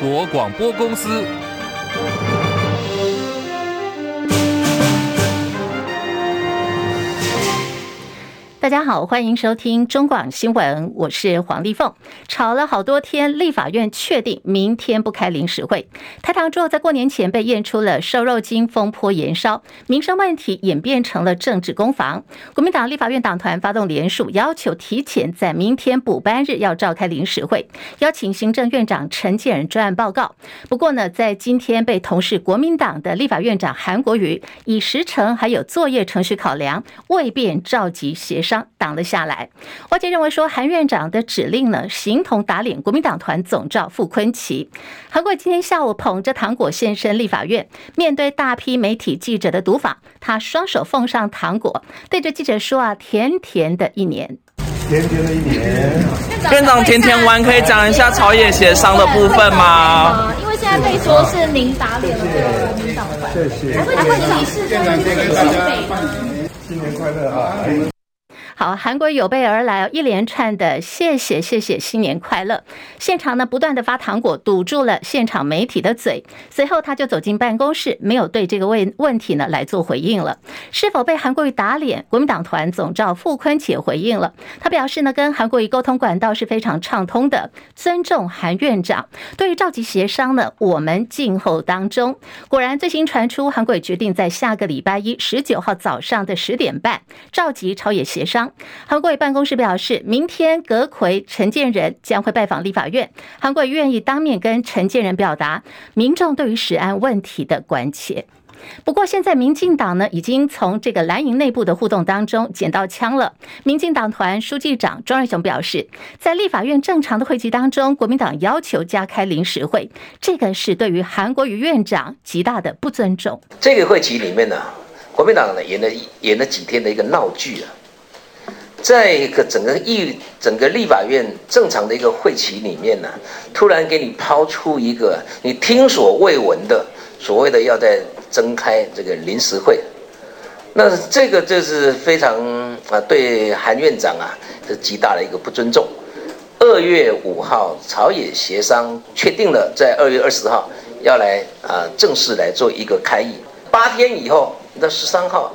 国广播公司。大家好，欢迎收听中广新闻，我是黄丽凤。吵了好多天，立法院确定明天不开临时会。台糖之后，在过年前被验出了瘦肉精，风波延烧，民生问题演变成了政治攻防。国民党立法院党团发动联署，要求提前在明天补班日要召开临时会，邀请行政院长陈建仁专案报告。不过呢，在今天被同是国民党的立法院长韩国瑜以时程还有作业程序考量，未便召集协商。挡了下来。外界认为说，韩院长的指令呢，形同打脸国民党团总召傅昆萁。韩国今天下午捧着糖果现身立法院，面对大批媒体记者的读访，他双手奉上糖果，对着记者说啊：“甜甜的一年，甜甜的一年。”院长甜甜湾可以讲一下朝野协商的部分吗？因为现在被说是您打脸了国民党团，谢谢。还会还会提示说新年快乐啊！好，韩国有备而来，一连串的谢谢谢谢，新年快乐！现场呢不断的发糖果，堵住了现场媒体的嘴。随后他就走进办公室，没有对这个问问题呢来做回应了。是否被韩国瑜打脸？国民党团总召傅昆萁回应了，他表示呢，跟韩国瑜沟通管道是非常畅通的，尊重韩院长。对于召集协商呢，我们静候当中。果然，最新传出韩国瑜决定在下个礼拜一十九号早上的十点半召集朝野协商。韩国瑜办公室表示，明天阁魁陈建仁将会拜访立法院，韩国瑜愿意当面跟陈建仁表达民众对于食安问题的关切。不过，现在民进党呢，已经从这个蓝营内部的互动当中捡到枪了。民进党团书记长庄瑞雄表示，在立法院正常的会期当中，国民党要求加开临时会，这个是对于韩国瑜院长极大的不尊重。这个会期里面呢，国民党呢演了演了几天的一个闹剧啊。在一个整个议整个立法院正常的一个会期里面呢，突然给你抛出一个你听所未闻的所谓的要在增开这个临时会，那这个就是非常啊对韩院长啊是极大的一个不尊重。二月五号朝野协商确定了，在二月二十号要来啊正式来做一个开议，八天以后那十三号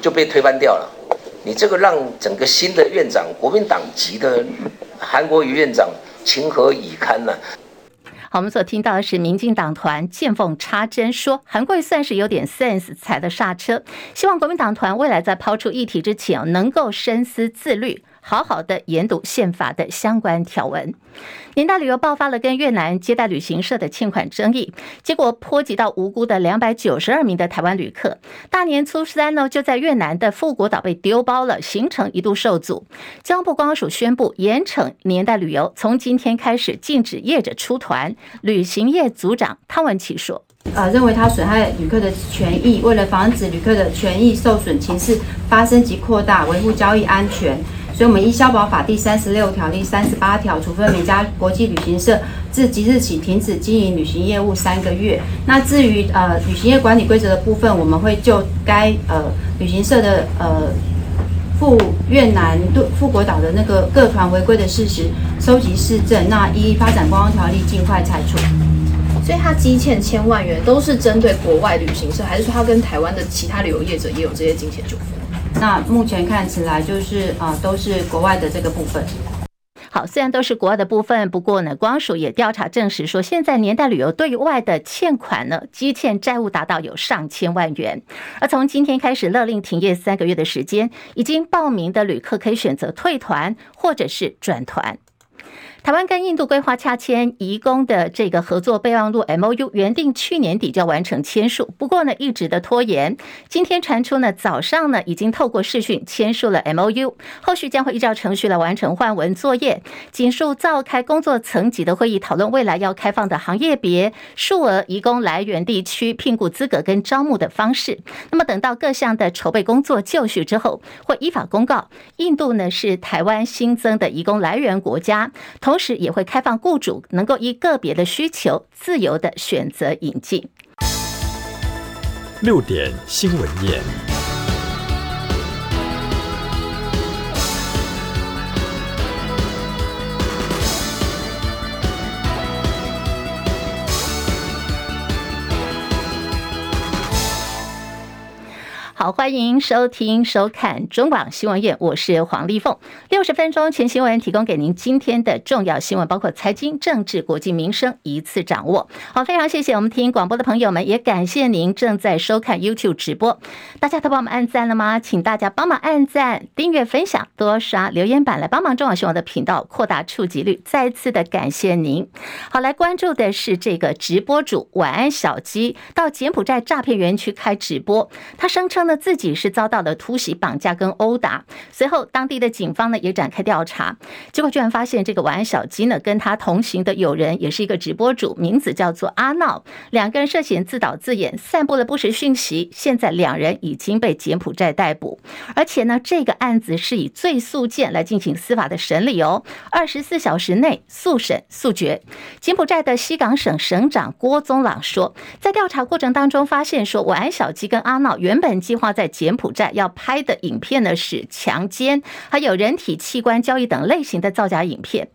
就被推翻掉了。你这个让整个新的院长，国民党籍的韩国瑜院长情何以堪呢？好，我们所听到的是民进党团见缝插针，说韩国瑜算是有点 sense，踩了刹车，希望国民党团未来在抛出议题之前，能够深思自律。好好的研读宪法的相关条文。年代旅游爆发了跟越南接待旅行社的欠款争议，结果波及到无辜的两百九十二名的台湾旅客。大年初三呢，就在越南的富国岛被丢包了，行程一度受阻。交通部光署宣布严惩年代旅游，从今天开始禁止业者出团。旅行业组长汤文琪说：“呃，认为他损害旅客的权益，为了防止旅客的权益受损情势发生及扩大，维护交易安全。”所以，我们依消保法第三十六条、第三十八条，处分每家国际旅行社自即日起停止经营旅行业务三个月。那至于呃旅行业管理规则的部分，我们会就该呃旅行社的呃赴越南对富国岛的那个各团违规的事实收集事证，那依发展观光条例尽快裁处。所以，他积欠千万元都是针对国外旅行社，还是说他跟台湾的其他旅游业者也有这些金钱纠纷？那目前看起来就是啊、都是国外的这个部分。好，虽然都是国外的部分，不过呢，光署也调查证实说，现在年代旅游对外的欠款呢，积欠债务达到有上千万元。而从今天开始勒令停业三个月的时间，已经报名的旅客可以选择退团或者是转团。台湾跟印度规划洽签移工的这个合作备忘录 MOU，原定去年底就要完成签署，不过呢一直的拖延。今天传出呢早上呢已经透过视讯签署了 MOU，后续将会依照程序来完成换文作业，紧数召开工作层级的会议，讨论未来要开放的行业别、数额移工来源地区聘雇资格跟招募的方式。那么等到各项的筹备工作就绪之后，会依法公告。印度呢是台湾新增的移工来源国家，同。同时也会开放雇主能够依个别的需求自由的选择引进。六点新闻夜。好，欢迎收听、收看中广新闻院，我是黄丽凤。六十分钟全新闻提供给您今天的重要新闻，包括财经、政治、国际、民生一次掌握。好，非常谢谢我们听广播的朋友们，也感谢您正在收看 YouTube 直播。大家都帮我们按赞了吗？请大家帮忙按赞、订阅、分享，多刷留言板来帮忙中广新闻的频道扩大触及率。再次的感谢您。好，来关注的是这个直播主晚安小鸡到柬埔寨诈骗园区开直播，他声称呢。自己是遭到了突袭、绑架跟殴打，随后当地的警方呢也展开调查，结果居然发现这个晚安小鸡呢跟他同行的友人也是一个直播主，名字叫做阿闹，两个人涉嫌自导自演，散布了不实讯息，现在两人已经被柬埔寨逮捕，而且呢这个案子是以最速件来进行司法的审理哦，二十四小时内速审速决。柬埔寨的西港省省长郭宗朗说，在调查过程当中发现说，晚安小鸡跟阿闹原本。计划在柬埔寨要拍的影片呢，是强奸，还有人体器官交易等类型的造假影片。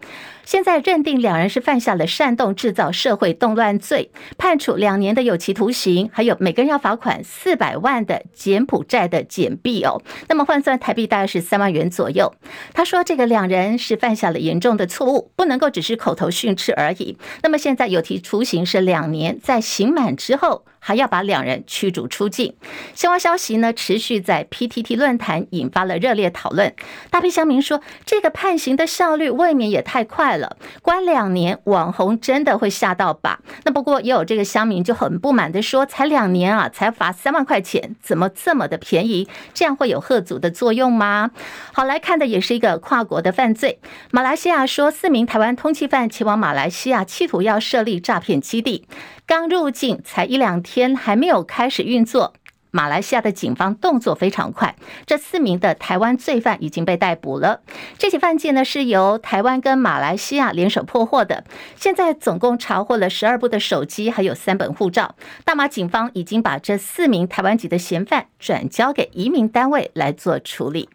现在认定两人是犯下了煽动制造社会动乱罪，判处两年的有期徒刑，还有每个人要罚款四百万的柬埔寨的柬币哦。那么换算台币大概是三万元左右。他说，这个两人是犯下了严重的错误，不能够只是口头训斥而已。那么现在有期徒刑是两年，在刑满之后还要把两人驱逐出境。相关消息呢，持续在 PTT 论坛引发了热烈讨论。大批乡民说，这个判刑的效率未免也太快了。关两年，网红真的会吓到吧？那不过也有这个乡民就很不满的说，才两年啊，才罚三万块钱，怎么这么的便宜？这样会有吓阻的作用吗？好，来看的也是一个跨国的犯罪。马来西亚说，四名台湾通缉犯前往马来西亚，企图要设立诈骗基地，刚入境才一两天，还没有开始运作。马来西亚的警方动作非常快，这四名的台湾罪犯已经被逮捕了。这起犯罪呢，是由台湾跟马来西亚联手破获的。现在总共查获了十二部的手机，还有三本护照。大马警方已经把这四名台湾籍的嫌犯转交给移民单位来做处理。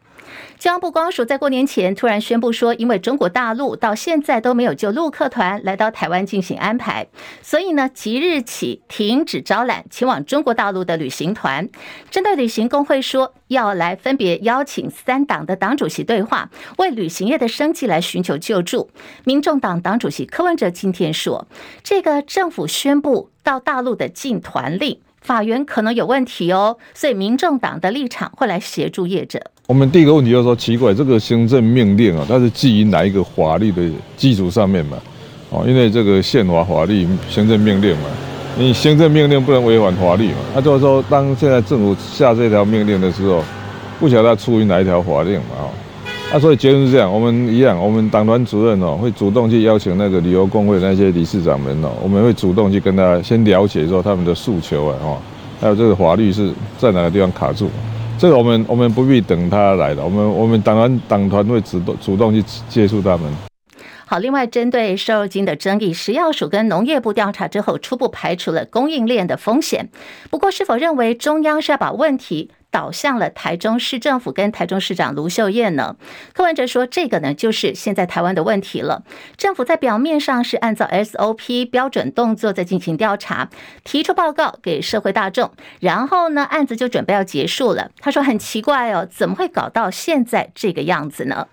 交通部光署在过年前突然宣布说，因为中国大陆到现在都没有就陆客团来到台湾进行安排，所以呢，即日起停止招揽前往中国大陆的旅行团。针对旅行工会说，要来分别邀请三党的党主席对话，为旅行业的生计来寻求救助。民众党党主席柯文哲今天说，这个政府宣布到大陆的禁团令，法源可能有问题哦，所以民众党的立场会来协助业者。我们第一个问题就是说，奇怪，这个行政命令啊，它是基于哪一个法律的基础上面嘛？哦，因为这个宪法法律、行政命令嘛，你行政命令不能违反法律嘛。那就是说，当现在政府下这条命令的时候，不晓得出于哪一条法令嘛？哦，那所以结论是这样，我们一样，我们党团主任哦，会主动去邀请那个旅游工会那些理事长们哦，我们会主动去跟他先了解说他们的诉求啊，哦，还有这个法律是在哪个地方卡住。这个我们我们不必等他来了，我们我们党团党团会主动主动去接触他们。好，另外针对瘦肉精的争议，食药署跟农业部调查之后，初步排除了供应链的风险。不过，是否认为中央是要把问题导向了台中市政府跟台中市长卢秀燕呢？柯文哲说，这个呢就是现在台湾的问题了。政府在表面上是按照 SOP 标准动作在进行调查，提出报告给社会大众，然后呢案子就准备要结束了。他说很奇怪哦，怎么会搞到现在这个样子呢？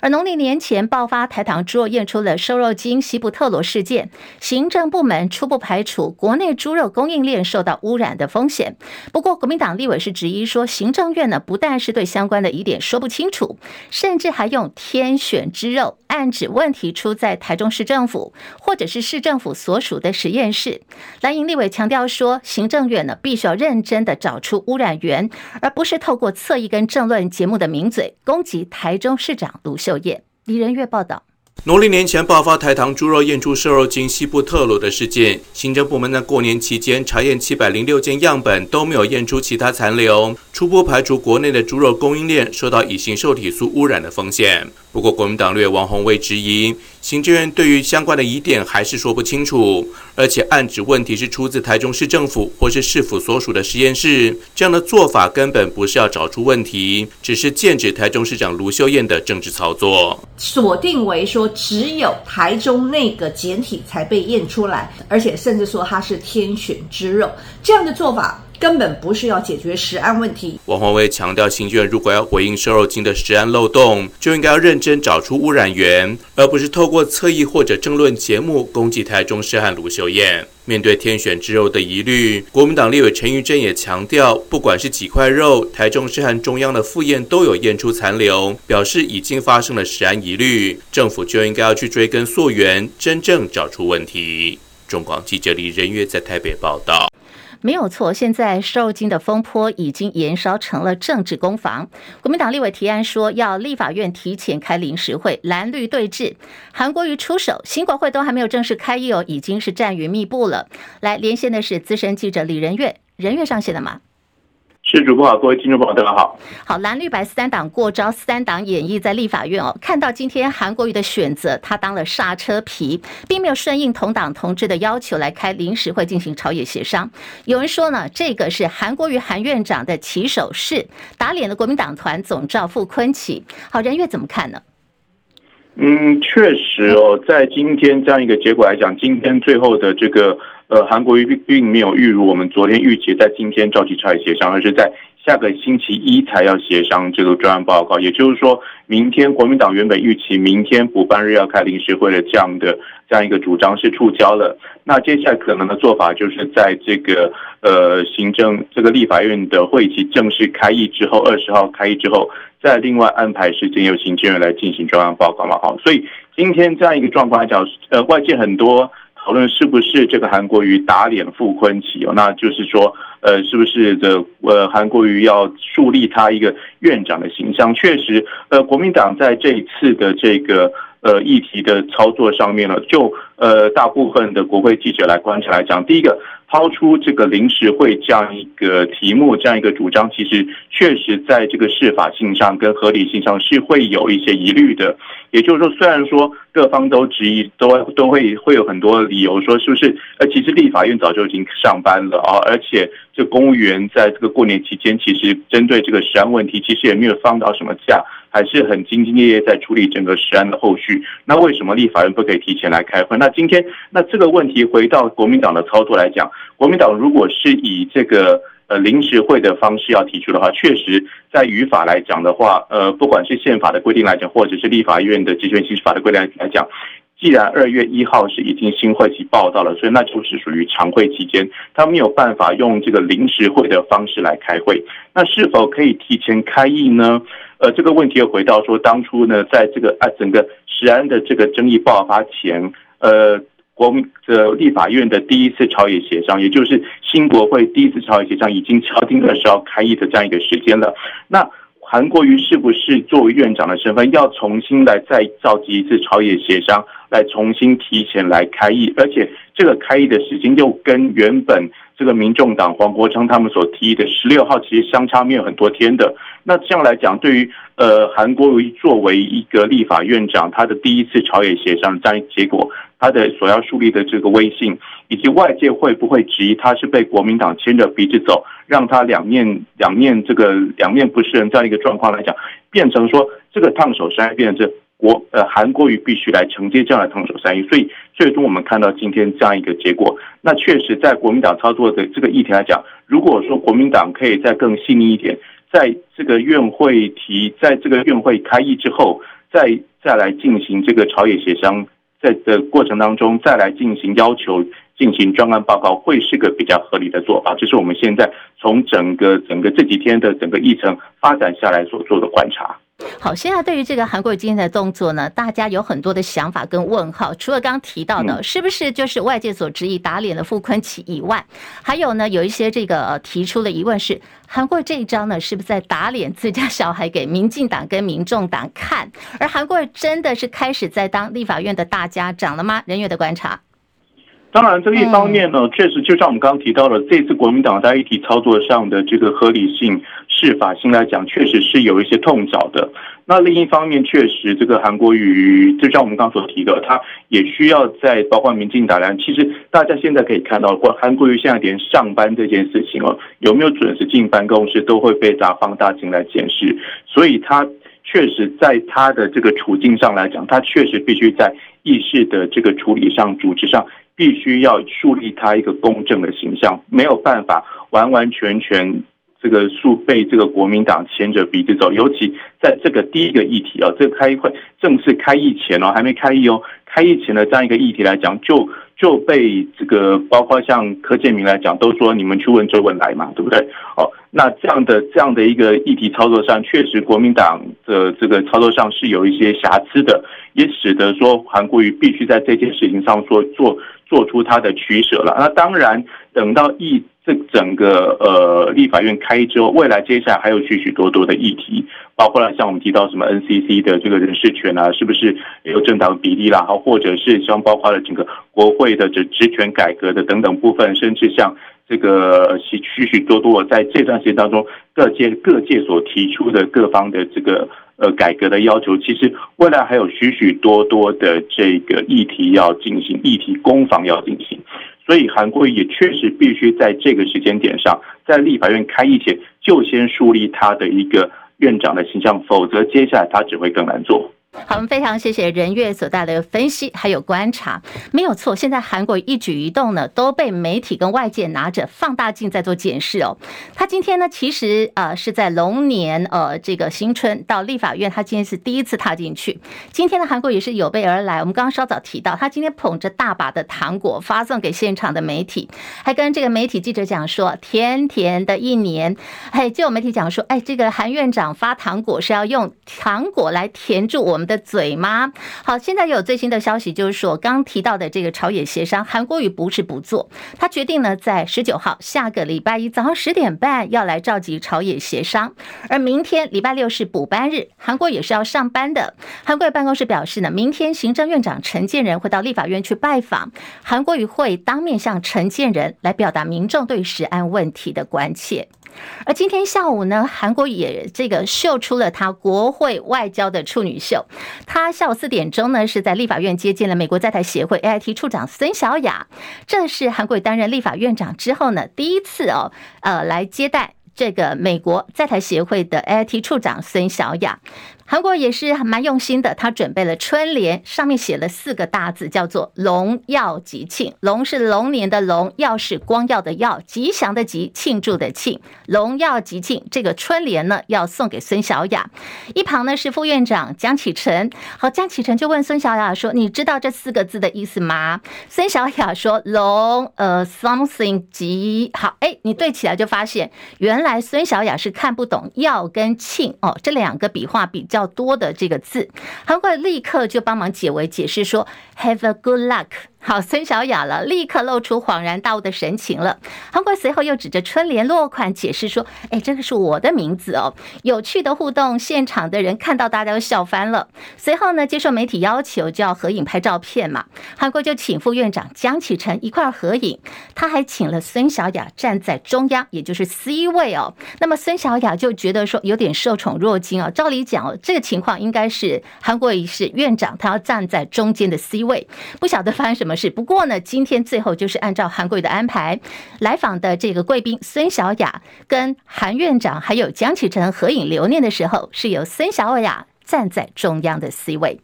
而农历年前爆发台糖猪肉验出了瘦肉精西布特罗事件，行政部门初步排除国内猪肉供应链受到污染的风险。不过，国民党立委是质疑说，行政院呢不但是对相关的疑点说不清楚，甚至还用天选之肉，暗指问题出在台中市政府或者是市政府所属的实验室。蓝营立委强调说，行政院呢必须要认真的找出污染源，而不是透过侧翼跟政论节目的名嘴攻击台中市长。卢秀燕，李仁月报道。农历年前爆发台糖猪肉验出瘦肉精西部特鲁的事件，行政部门在过年期间查验七百零六件样本，都没有验出其他残留，初步排除国内的猪肉供应链受到乙型受体素污染的风险。不过，国民党略王鸿薇质疑，行政院对于相关的疑点还是说不清楚，而且暗指问题是出自台中市政府或是市府所属的实验室，这样的做法根本不是要找出问题，只是剑指台中市长卢秀燕的政治操作。锁定为说只有台中那个简体才被验出来，而且甚至说它是天选之肉，这样的做法。根本不是要解决食安问题。王鸿薇强调，行政院如果要回应瘦肉精的食安漏洞，就应该要认真找出污染源，而不是透过侧翼或者争论节目攻击台中市和卢秀燕。面对天选之肉的疑虑，国民党立委陈玉珍也强调，不管是几块肉，台中市和中央的复验都有验出残留，表示已经发生了食安疑虑，政府就应该要去追根溯源，真正找出问题。中广记者李仁月在台北报道。没有错，现在瘦金的风波已经延烧成了政治攻防。国民党立委提案说，要立法院提前开临时会，蓝绿对峙。韩国瑜出手，新国会都还没有正式开议哦，已经是战云密布了。来连线的是资深记者李仁月，仁月上线了吗？是主播好，各位听众朋友，大家好。好，蓝绿白三党过招，三党演绎在立法院哦。看到今天韩国瑜的选择，他当了刹车皮，并没有顺应同党同志的要求来开临时会进行朝野协商。有人说呢，这个是韩国瑜韩院长的起手式，打脸了国民党团总召傅昆萁。好，任月怎么看呢？嗯，确实哦，在今天这样一个结果来讲，今天最后的这个。呃，韩国瑜并并没有预如我们昨天预期，在今天召集朝野协商，而是在下个星期一才要协商这个专案报告。也就是说，明天国民党原本预期明天补办日要开临时会的这样的这样一个主张是触礁了。那接下来可能的做法，就是在这个呃行政这个立法院的会期正式开议之后，二十号开议之后，再另外安排时间由行政院来进行专案报告嘛。好，所以今天这样一个状况来讲，呃，外界很多。讨论是不是这个韩国瑜打脸傅昆萁哦？那就是说，呃，是不是这呃韩国瑜要树立他一个院长的形象？确实，呃，国民党在这一次的这个呃议题的操作上面呢，就呃大部分的国会记者来观察来讲，第一个。抛出这个临时会这样一个题目，这样一个主张，其实确实在这个适法性上跟合理性上是会有一些疑虑的。也就是说，虽然说各方都质疑，都都会会有很多理由说，是不是？呃，其实立法院早就已经上班了啊，而且这公务员在这个过年期间，其实针对这个食安问题，其实也没有放到什么假。还是很兢兢业业在处理整个食安的后续。那为什么立法院不可以提前来开会？那今天，那这个问题回到国民党的操作来讲，国民党如果是以这个呃临时会的方式要提出的话，确实在语法来讲的话，呃，不管是宪法的规定来讲，或者是立法院的职权行使法的规定来讲，既然二月一号是已经新会期报道了，所以那就是属于常会期间，他没有办法用这个临时会的方式来开会。那是否可以提前开议呢？呃，这个问题又回到说，当初呢，在这个啊整个食安的这个争议爆发前，呃，国民的立法院的第一次朝野协商，也就是新国会第一次朝野协商，已经敲定二十号开议的这样一个时间了。那韩国瑜是不是作为院长的身份，要重新来再召集一次朝野协商，来重新提前来开议，而且这个开议的时间又跟原本。这个民众党黄国昌他们所提议的十六号，其实相差没有很多天的。那这样来讲，对于呃韩国瑜作为一个立法院长，他的第一次朝野协商这样结果，他的所要树立的这个威信，以及外界会不会质疑他是被国民党牵着鼻子走，让他两面两面这个两面不是人这样一个状况来讲，变成说这个烫手山芋变成这。国呃，韩国瑜必须来承接这样的烫手山芋，所以最终我们看到今天这样一个结果。那确实，在国民党操作的这个议题来讲，如果说国民党可以再更细腻一点，在这个院会提，在这个院会开议之后，再再来进行这个朝野协商，在的过程当中再来进行要求进行专案报告，会是个比较合理的做法。这是我们现在从整个整个这几天的整个议程发展下来所做的观察。好，现在对于这个韩国瑜今天的动作呢，大家有很多的想法跟问号。除了刚刚提到的，是不是就是外界所质疑打脸的傅昆奇以外，还有呢，有一些这个提出的疑问是，韩国这一招呢，是不是在打脸自家小孩给民进党跟民众党看？而韩国真的是开始在当立法院的大家长了吗？人员的观察。当然，这一方面呢，确实就像我们刚刚提到的，这次国民党在议题操作上的这个合理性、适法性来讲，确实是有一些痛脚的。那另一方面，确实这个韩国瑜，就像我们刚刚所提的，他也需要在包括民进党来，其实大家现在可以看到，韩国瑜现在连上班这件事情哦，有没有准时进办公室，都会被拿放大镜来检视，所以他。确实，在他的这个处境上来讲，他确实必须在议事的这个处理上、组织上必须要树立他一个公正的形象，没有办法完完全全这个数被这个国民党牵着鼻子走。尤其在这个第一个议题啊，这个开会正式开议前哦，还没开议哦，开议前的这样一个议题来讲，就就被这个包括像柯建铭来讲，都说你们去问周恩来嘛，对不对？哦，那这样的这样的一个议题操作上，确实国民党的这个操作上是有一些瑕疵的，也使得说韩国瑜必须在这件事情上说做。做出他的取舍了。那当然，等到议这整个呃立法院开之后，未来接下来还有许许多多的议题，包括了像我们提到什么 NCC 的这个人事权啊，是不是有政党比例啦？好，或者是像包括了整个国会的这职权改革的等等部分，甚至像这个许许许多多在这段时间当中各界各界所提出的各方的这个。呃，改革的要求，其实未来还有许许多多的这个议题要进行，议题攻防要进行，所以韩国也确实必须在这个时间点上，在立法院开议前就先树立他的一个院长的形象，否则接下来他只会更难做。好，我们非常谢谢任月所带来的分析还有观察，没有错。现在韩国一举一动呢，都被媒体跟外界拿着放大镜在做检视哦。他今天呢，其实呃是在龙年呃这个新春到立法院，他今天是第一次踏进去。今天的韩国也是有备而来。我们刚刚稍早提到，他今天捧着大把的糖果发送给现场的媒体，还跟这个媒体记者讲说，甜甜的一年。嘿，就有媒体讲说，哎，这个韩院长发糖果是要用糖果来填住我们的嘴吗？好，现在有最新的消息，就是说刚提到的这个朝野协商，韩国瑜不是不做，他决定呢，在十九号下个礼拜一早上十点半要来召集朝野协商，而明天礼拜六是补班日，韩国也是要上班的。韩国瑜办公室表示呢，明天行政院长陈建仁会到立法院去拜访，韩国瑜会当面向陈建仁来表达民众对食安问题的关切。而今天下午呢，韩国也这个秀出了他国会外交的处女秀。他下午四点钟呢，是在立法院接见了美国在台协会 AIT 处长孙小雅。这是韩国担任立法院长之后呢，第一次哦，呃，来接待这个美国在台协会的 AIT 处长孙小雅。韩国也是蛮用心的，他准备了春联，上面写了四个大字，叫做“龙耀吉庆”。龙是龙年的龙，耀是光耀的耀，吉祥的吉，庆祝的庆。龙耀吉庆，这个春联呢，要送给孙小雅。一旁呢是副院长江启臣。好，江启臣就问孙小雅说：“你知道这四个字的意思吗？”孙小雅说：“龙，呃，something 吉。”好，哎，你对起来就发现，原来孙小雅是看不懂耀跟庆哦，这两个笔画比较多的这个字，韩国立刻就帮忙解围解释说，Have a good luck。好，孙小雅了，立刻露出恍然大悟的神情了。韩国随后又指着春联落款解释说：“哎，这个是我的名字哦。”有趣的互动，现场的人看到大家都笑翻了。随后呢，接受媒体要求就要合影拍照片嘛，韩国就请副院长江启臣一块合影，他还请了孙小雅站在中央，也就是 C 位哦。那么孙小雅就觉得说有点受宠若惊啊。照理讲哦，这个情况应该是韩国瑜是院长，他要站在中间的 C 位，不晓得发生什么。是，不过呢，今天最后就是按照韩国的安排来访的这个贵宾孙小雅跟韩院长还有江启臣合影留念的时候，是由孙小雅。站在中央的 C 位，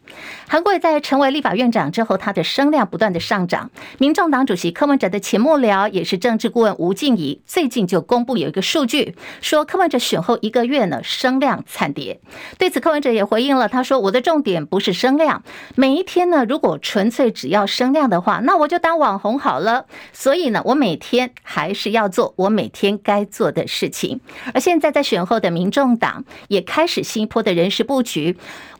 韩国瑜在成为立法院长之后，他的声量不断的上涨。民众党主席柯文哲的前幕僚也是政治顾问吴静怡，最近就公布有一个数据，说柯文哲选后一个月呢，声量惨跌。对此，柯文哲也回应了，他说：“我的重点不是声量，每一天呢，如果纯粹只要声量的话，那我就当网红好了。所以呢，我每天还是要做我每天该做的事情。而现在在选后的民众党也开始新一波的人事布局。”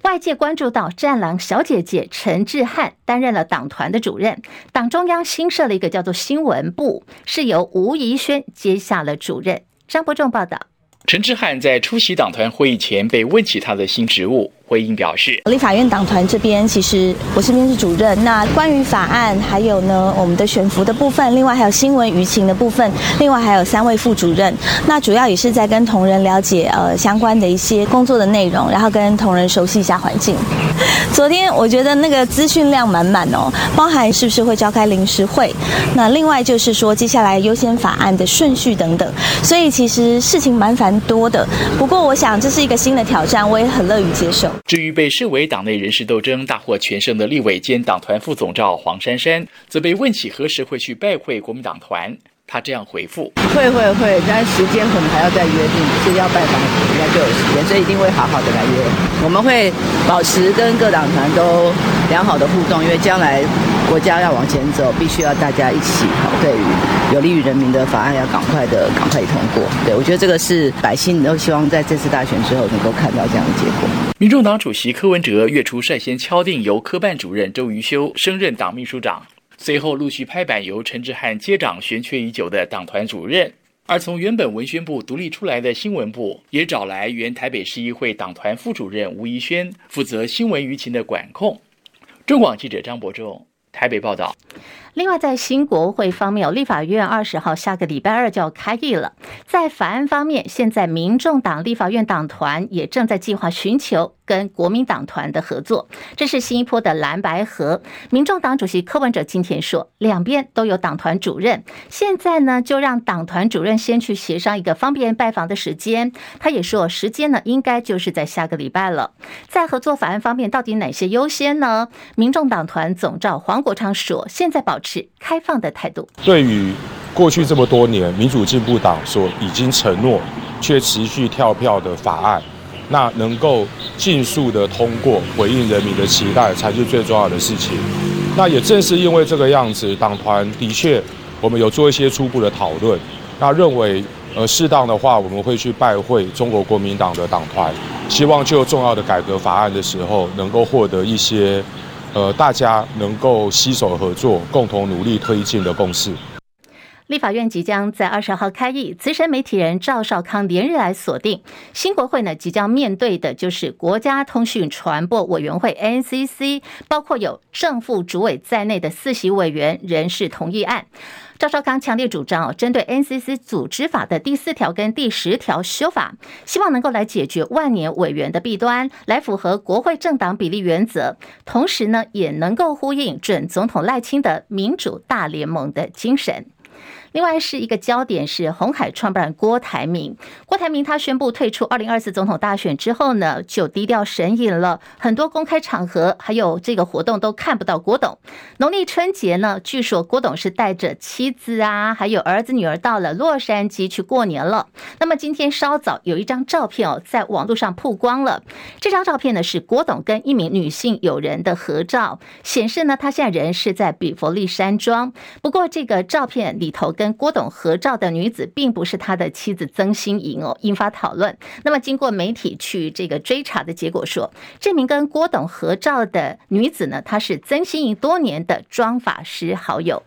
外界关注到战狼小姐姐陈志汉担任了党团的主任，党中央新设了一个叫做新闻部，是由吴怡轩接下了主任。张伯仲报道。陈志汉在出席党团会议前被问起他的新职务。回应表示，立法院党团这边其实我身边是主任。那关于法案，还有呢我们的选服的部分，另外还有新闻舆情的部分，另外还有三位副主任。那主要也是在跟同仁了解呃相关的一些工作的内容，然后跟同仁熟悉一下环境。昨天我觉得那个资讯量满满哦，包含是不是会召开临时会，那另外就是说接下来优先法案的顺序等等，所以其实事情蛮繁多的。不过我想这是一个新的挑战，我也很乐于接受。至于被视为党内人士斗争大获全胜的立委兼党团副总召黄珊珊，则被问起何时会去拜会国民党团。他这样回复：会会会，但时间可能还要再约定，是要拜访应该就有时间，所以一定会好好的来约。我们会保持跟各党团都良好的互动，因为将来国家要往前走，必须要大家一起。对于有利于人民的法案，要赶快的赶快通过。对，我觉得这个是百姓都希望在这次大选之后能够看到这样的结果。民众党主席柯文哲月初率先敲定由科办主任周瑜修升任党秘书长。随后陆续拍板，由陈志汉接掌悬缺已久的党团主任。而从原本文宣部独立出来的新闻部，也找来原台北市议会党团副主任吴怡轩，负责新闻舆情的管控。中广记者张伯仲台北报道。另外，在新国会方面，有立法院二十号下个礼拜二就要开议了。在法案方面，现在民众党立法院党团也正在计划寻求跟国民党团的合作。这是新一波的蓝白合。民众党主席柯文哲今天说，两边都有党团主任，现在呢就让党团主任先去协商一个方便拜访的时间。他也说，时间呢应该就是在下个礼拜了。在合作法案方面，到底哪些优先呢？民众党团总召黄国昌说，现在保持开放的态度。对于过去这么多年民主进步党所已经承诺却持续跳票的法案，那能够尽速的通过，回应人民的期待，才是最重要的事情。那也正是因为这个样子，党团的确我们有做一些初步的讨论，那认为呃适当的话，我们会去拜会中国国民党的党团，希望就重要的改革法案的时候，能够获得一些。呃，大家能够携手合作，共同努力推进的共识。立法院即将在二十号开议，资深媒体人赵少康连日来锁定，新国会呢即将面对的就是国家通讯传播委员会 NCC，包括有正副主委在内的四席委员人事同意案。赵少康强烈主张哦，针对 NCC 组织法的第四条跟第十条修法，希望能够来解决万年委员的弊端，来符合国会政党比例原则，同时呢，也能够呼应准总统赖清德民主大联盟的精神。另外是一个焦点是红海创办人郭台铭。郭台铭他宣布退出二零二四总统大选之后呢，就低调神隐了，很多公开场合还有这个活动都看不到郭董。农历春节呢，据说郭董是带着妻子啊，还有儿子女儿到了洛杉矶去过年了。那么今天稍早有一张照片哦，在网络上曝光了。这张照片呢是郭董跟一名女性友人的合照，显示呢他现在人是在比佛利山庄。不过这个照片里头。跟郭董合照的女子并不是他的妻子曾心莹哦，引发讨论。那么经过媒体去这个追查的结果说，这名跟郭董合照的女子呢，她是曾心莹多年的妆发师好友。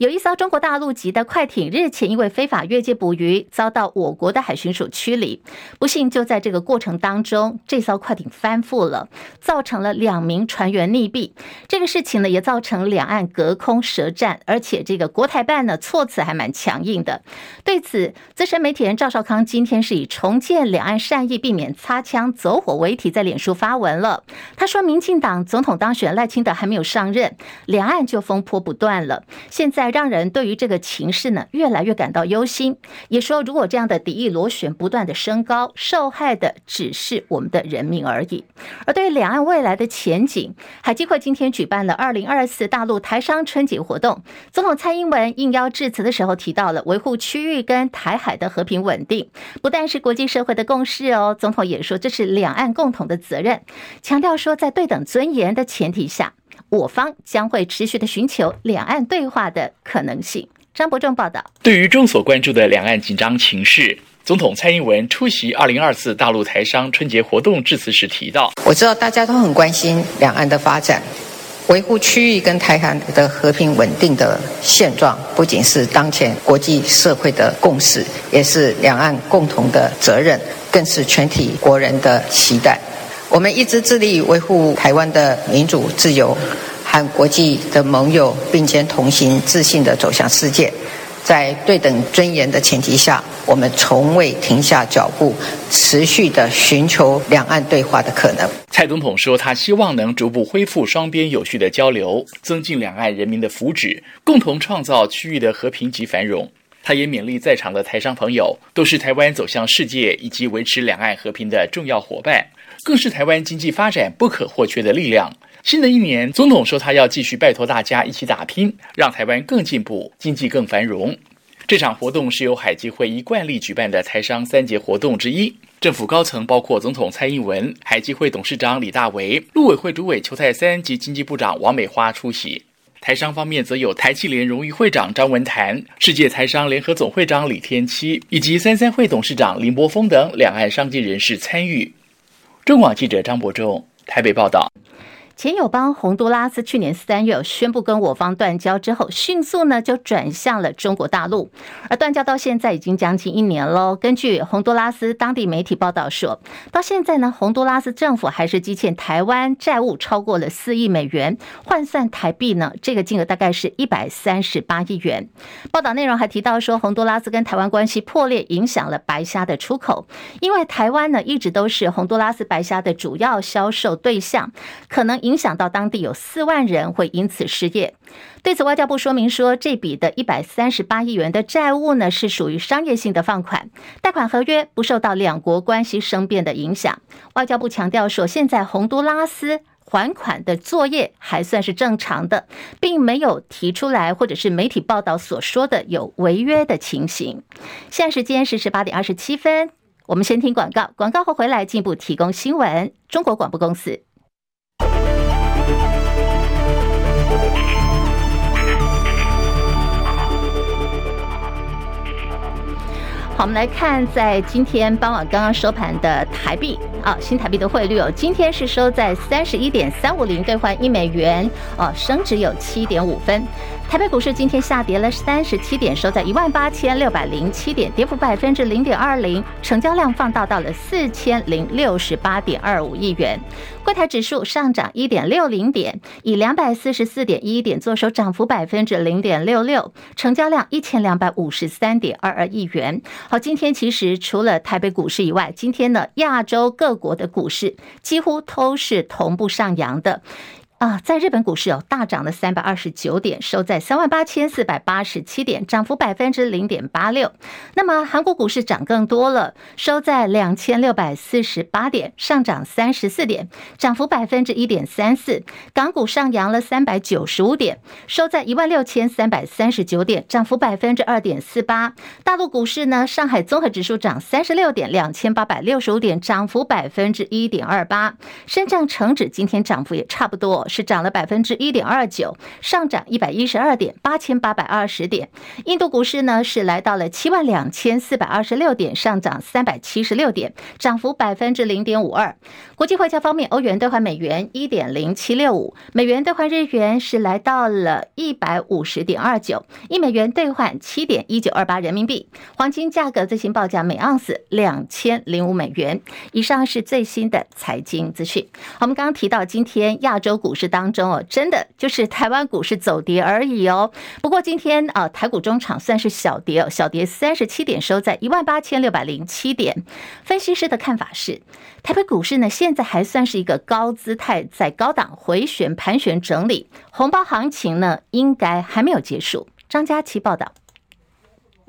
有一艘中国大陆籍的快艇日前因为非法越界捕鱼，遭到我国的海巡署驱离。不幸就在这个过程当中，这艘快艇翻覆了，造成了两名船员溺毙。这个事情呢，也造成两岸隔空舌战，而且这个国台办呢措辞还蛮强硬的。对此，资深媒体人赵少康今天是以重建两岸善意、避免擦枪走火为题，在脸书发文了。他说，民进党总统当选赖清德还没有上任，两岸就风波不断了。现在。让人对于这个情势呢越来越感到忧心，也说如果这样的敌意螺旋不断的升高，受害的只是我们的人民而已。而对于两岸未来的前景，海基会今天举办了二零二四大陆台商春节活动，总统蔡英文应邀致辞的时候提到了维护区域跟台海的和平稳定，不但是国际社会的共识哦，总统也说这是两岸共同的责任，强调说在对等尊严的前提下。我方将会持续的寻求两岸对话的可能性。张伯仲报道。对于众所关注的两岸紧张情势，总统蔡英文出席二零二四大陆台商春节活动致辞时提到：“我知道大家都很关心两岸的发展，维护区域跟台海的和平稳定的现状，不仅是当前国际社会的共识，也是两岸共同的责任，更是全体国人的期待。”我们一直致力维护台湾的民主自由，和国际的盟友并肩同行，自信地走向世界。在对等尊严的前提下，我们从未停下脚步，持续地寻求两岸对话的可能。蔡总统说，他希望能逐步恢复双边有序的交流，增进两岸人民的福祉，共同创造区域的和平及繁荣。他也勉励在场的台商朋友，都是台湾走向世界以及维持两岸和平的重要伙伴。更是台湾经济发展不可或缺的力量。新的一年，总统说他要继续拜托大家一起打拼，让台湾更进步，经济更繁荣。这场活动是由海基会一贯例举办的台商三节活动之一。政府高层包括总统蔡英文、海基会董事长李大为、陆委会主委邱泰三及经济部长王美花出席。台商方面则有台企联荣誉会长张文坛、世界台商联合总会长李天七以及三三会董事长林柏峰等两岸商界人士参与。中广记者张博洲台北报道。前友邦洪都拉斯去年三月宣布跟我方断交之后，迅速呢就转向了中国大陆，而断交到现在已经将近一年喽。根据洪都拉斯当地媒体报道说，到现在呢，洪都拉斯政府还是积欠台湾债务超过了四亿美元，换算台币呢，这个金额大概是一百三十八亿元。报道内容还提到说，洪都拉斯跟台湾关系破裂，影响了白虾的出口，因为台湾呢一直都是洪都拉斯白虾的主要销售对象，可能影。影响到当地有四万人会因此失业。对此，外交部说明说，这笔的一百三十八亿元的债务呢，是属于商业性的放款，贷款合约不受到两国关系生变的影响。外交部强调说，现在洪都拉斯还款的作业还算是正常的，并没有提出来或者是媒体报道所说的有违约的情形。现在时间是十八点二十七分，我们先听广告，广告后回来进一步提供新闻。中国广播公司。好，我们来看，在今天傍晚刚刚收盘的台币啊，新台币的汇率哦，今天是收在三十一点三五零兑换一美元，哦，升值有七点五分。台北股市今天下跌了三十七点，收在一万八千六百零七点，跌幅百分之零点二零，成交量放大到了四千零六十八点二五亿元。柜台指数上涨一点六零点，以两百四十四点一点作收，涨幅百分之零点六六，成交量一千两百五十三点二二亿元。好，今天其实除了台北股市以外，今天呢，亚洲各国的股市几乎都是同步上扬的。啊，在日本股市哦，大涨了三百二十九点，收在三万八千四百八十七点，涨幅百分之零点八六。那么韩国股市涨更多了，收在两千六百四十八点，上涨三十四点，涨幅百分之一点三四。港股上扬了三百九十五点，收在一万六千三百三十九点，涨幅百分之二点四八。大陆股市呢，上海综合指数涨三十六点，两千八百六十五点，涨幅百分之一点二八。深圳成指今天涨幅也差不多。是涨了百分之一点二九，上涨一百一十二点，八千八百二十点。印度股市呢是来到了七万两千四百二十六点，上涨三百七十六点，涨幅百分之零点五二。国际汇价方面，欧元兑换美元一点零七六五，美元兑换日元是来到了一百五十点二九，一美元兑换七点一九二八人民币。黄金价格最新报价每盎司两千零五美元。以上是最新的财经资讯。我们刚刚提到今天亚洲股市。市当中哦，真的就是台湾股市走跌而已哦。不过今天啊，台股中场算是小跌哦，小跌三十七点，收在一万八千六百零七点。分析师的看法是，台北股市呢现在还算是一个高姿态，在高档回旋盘旋整理，红包行情呢应该还没有结束。张佳琪报道。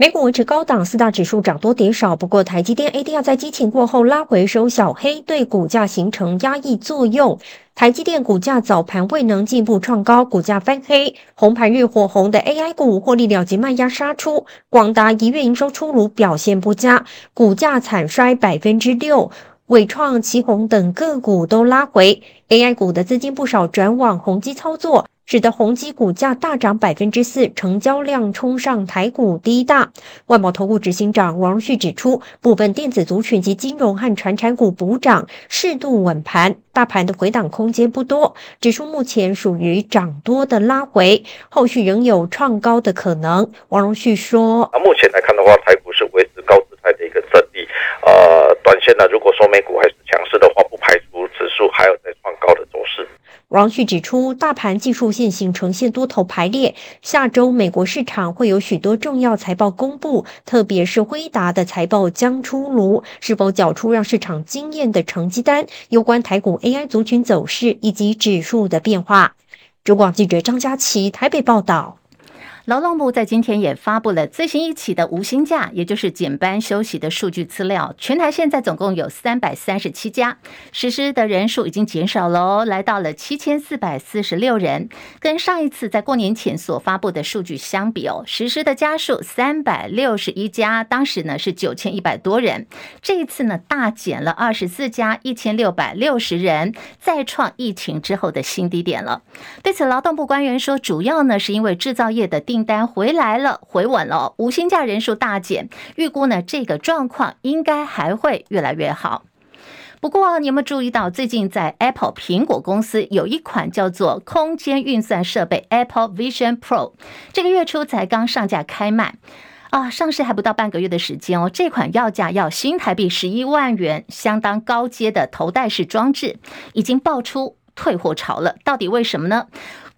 美股维持高档，四大指数涨多跌少。不过，台积电 ADR 在激情过后拉回收小黑，对股价形成压抑作用。台积电股价早盘未能进一步创高，股价翻黑。红盘日火红的 AI 股获利了结卖压杀出，广达一月营收出炉表现不佳，股价惨衰百分之六。伟创、奇宏等个股都拉回，AI 股的资金不少转往宏基操作。使得宏基股价大涨百分之四，成交量冲上台股第一大。万宝投顾执行长王荣旭指出，部分电子族群及金融和传产股补涨，适度稳盘，大盘的回档空间不多。指数目前属于涨多的拉回，后续仍有创高的可能。王荣旭说：“啊，目前来看的话，台股是维持高姿态的一个整理。呃，短线呢，如果说美股还是强势的话，不排除指数还有再创高的走势。”王旭指出，大盘技术线型呈现多头排列，下周美国市场会有许多重要财报公布，特别是辉达的财报将出炉，是否缴出让市场惊艳的成绩单？有关台股 AI 族群走势以及指数的变化。中广记者张佳琪台北报道。劳动部在今天也发布了最新一期的无薪假，也就是减班休息的数据资料。全台现在总共有三百三十七家，实施的人数已经减少了，来到了七千四百四十六人。跟上一次在过年前所发布的数据相比哦，实施的家数三百六十一家，当时呢是九千一百多人。这一次呢大减了二十四家，一千六百六十人，再创疫情之后的新低点了。对此，劳动部官员说，主要呢是因为制造业的定订单回来了，回稳了，无薪假人数大减，预估呢这个状况应该还会越来越好。不过，你有没有注意到最近在 Apple 苹果公司有一款叫做空间运算设备 Apple Vision Pro，这个月初才刚上架开卖啊，上市还不到半个月的时间哦，这款要价要新台币十一万元，相当高阶的头戴式装置，已经爆出退货潮了，到底为什么呢？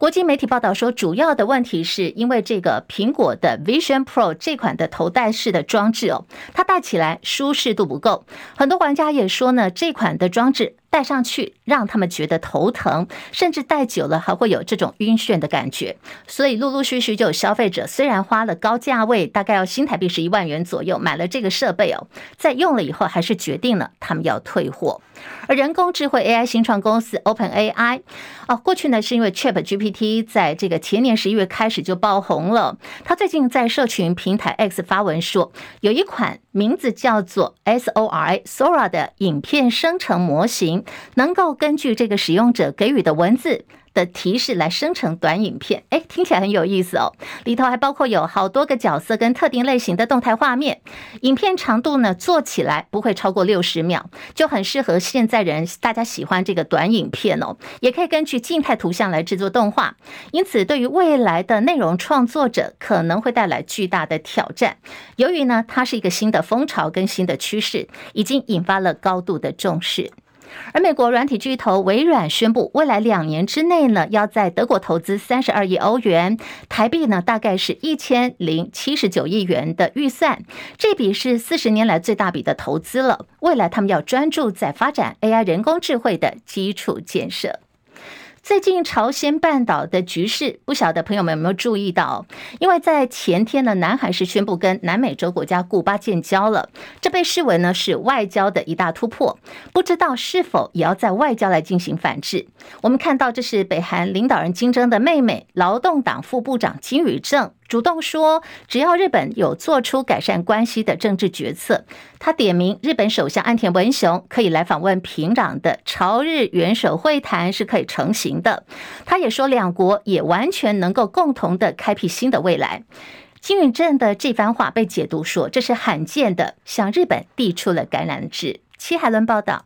国际媒体报道说，主要的问题是因为这个苹果的 Vision Pro 这款的头戴式的装置哦，它戴起来舒适度不够，很多玩家也说呢，这款的装置。戴上去让他们觉得头疼，甚至戴久了还会有这种晕眩的感觉。所以陆陆续续就有消费者虽然花了高价位，大概要新台币是一万元左右买了这个设备哦，在用了以后还是决定了他们要退货。而人工智慧 AI 新创公司 OpenAI 哦，过去呢是因为 ChatGPT 在这个前年十一月开始就爆红了，它最近在社群平台 X 发文说，有一款名字叫做 Sora Sora 的影片生成模型。能够根据这个使用者给予的文字的提示来生成短影片，哎，听起来很有意思哦。里头还包括有好多个角色跟特定类型的动态画面。影片长度呢，做起来不会超过六十秒，就很适合现在人大家喜欢这个短影片哦。也可以根据静态图像来制作动画，因此对于未来的内容创作者可能会带来巨大的挑战。由于呢，它是一个新的风潮跟新的趋势，已经引发了高度的重视。而美国软体巨头微软宣布，未来两年之内呢，要在德国投资三十二亿欧元，台币呢大概是一千零七十九亿元的预算，这笔是四十年来最大笔的投资了。未来他们要专注在发展 AI 人工智慧的基础建设。最近朝鲜半岛的局势，不晓得朋友们有没有注意到？因为在前天呢，南海是宣布跟南美洲国家古巴建交了，这被视为呢是外交的一大突破。不知道是否也要在外交来进行反制？我们看到这是北韩领导人金正的妹妹，劳动党副部长金宇正。主动说，只要日本有做出改善关系的政治决策，他点名日本首相岸田文雄可以来访问平壤的朝日元首会谈是可以成行的。他也说，两国也完全能够共同的开辟新的未来。金允正的这番话被解读说，这是罕见的向日本递出了橄榄枝。戚海伦报道。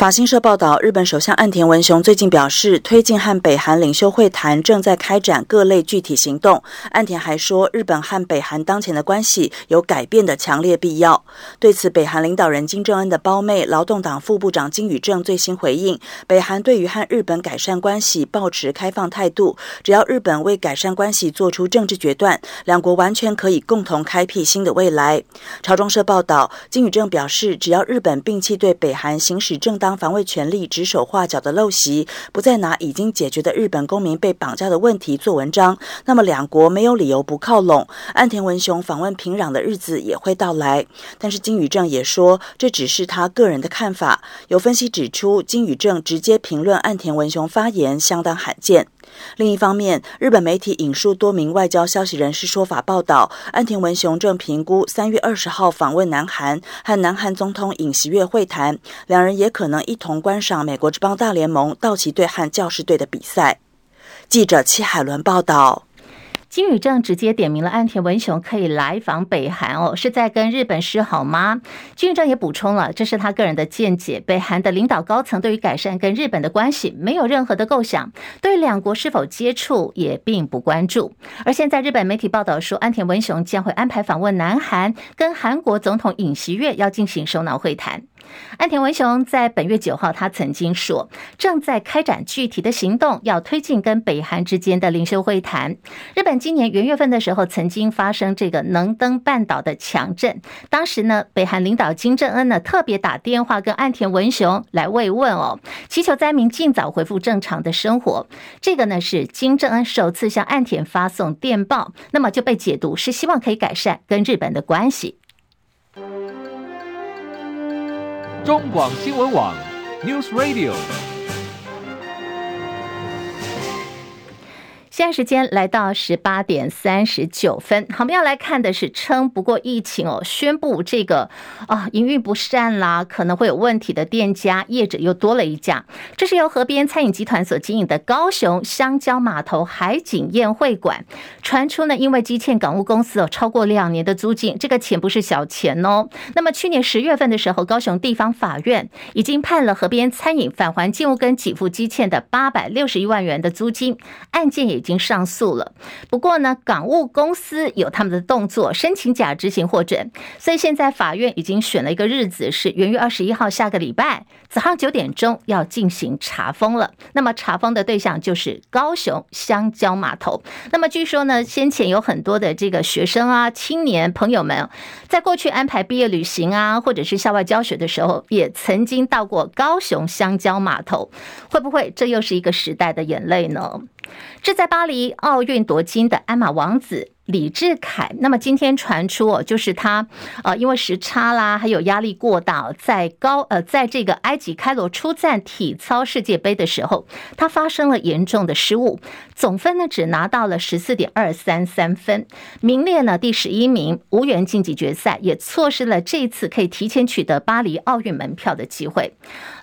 法新社报道，日本首相岸田文雄最近表示，推进和北韩领袖会谈正在开展各类具体行动。岸田还说，日本和北韩当前的关系有改变的强烈必要。对此，北韩领导人金正恩的胞妹、劳动党副部长金宇正最新回应，北韩对于和日本改善关系抱持开放态度，只要日本为改善关系做出政治决断，两国完全可以共同开辟新的未来。朝中社报道，金宇正表示，只要日本摒弃对北韩行使正当防卫权力指手画脚的陋习，不再拿已经解决的日本公民被绑架的问题做文章，那么两国没有理由不靠拢。岸田文雄访问平壤的日子也会到来。但是金宇正也说，这只是他个人的看法。有分析指出，金宇正直接评论岸田文雄发言相当罕见。另一方面，日本媒体引述多名外交消息人士说法报道，岸田文雄正评估三月二十号访问南韩，和南韩总统尹锡悦会谈，两人也可能一同观赏美国之邦大联盟道奇队和教士队的比赛。记者戚海伦报道。金宇正直接点名了岸田文雄可以来访北韩哦，是在跟日本示好吗？金宇正也补充了，这是他个人的见解。北韩的领导高层对于改善跟日本的关系没有任何的构想，对两国是否接触也并不关注。而现在日本媒体报道说，岸田文雄将会安排访问南韩，跟韩国总统尹锡悦要进行首脑会谈。岸田文雄在本月九号，他曾经说，正在开展具体的行动，要推进跟北韩之间的领袖会谈。日本今年元月份的时候，曾经发生这个能登半岛的强震，当时呢，北韩领导金正恩呢特别打电话跟岸田文雄来慰问哦，祈求灾民尽早恢复正常的生活。这个呢是金正恩首次向岸田发送电报，那么就被解读是希望可以改善跟日本的关系。中广新闻网，News Radio。现在时间来到十八点三十九分，我们要来看的是撑不过疫情哦，宣布这个啊营运不善啦，可能会有问题的店家业者又多了一家。这是由河边餐饮集团所经营的高雄香蕉码头海景宴会馆，传出呢，因为积欠港务公司哦超过两年的租金，这个钱不是小钱哦。那么去年十月份的时候，高雄地方法院已经判了河边餐饮返还建物跟给付积欠的八百六十一万元的租金，案件也已经上诉了，不过呢，港务公司有他们的动作，申请假执行获准，所以现在法院已经选了一个日子，是元月二十一号，下个礼拜早上九点钟要进行查封了。那么查封的对象就是高雄香蕉码头。那么据说呢，先前有很多的这个学生啊、青年朋友们，在过去安排毕业旅行啊，或者是校外教学的时候，也曾经到过高雄香蕉码头，会不会这又是一个时代的眼泪呢？这在八巴黎奥运夺金的鞍马王子李智凯，那么今天传出哦，就是他呃，因为时差啦，还有压力过大，在高呃，在这个埃及开罗出战体操世界杯的时候，他发生了严重的失误，总分呢只拿到了十四点二三三分，名列呢第十一名，无缘晋级决赛，也错失了这次可以提前取得巴黎奥运门票的机会。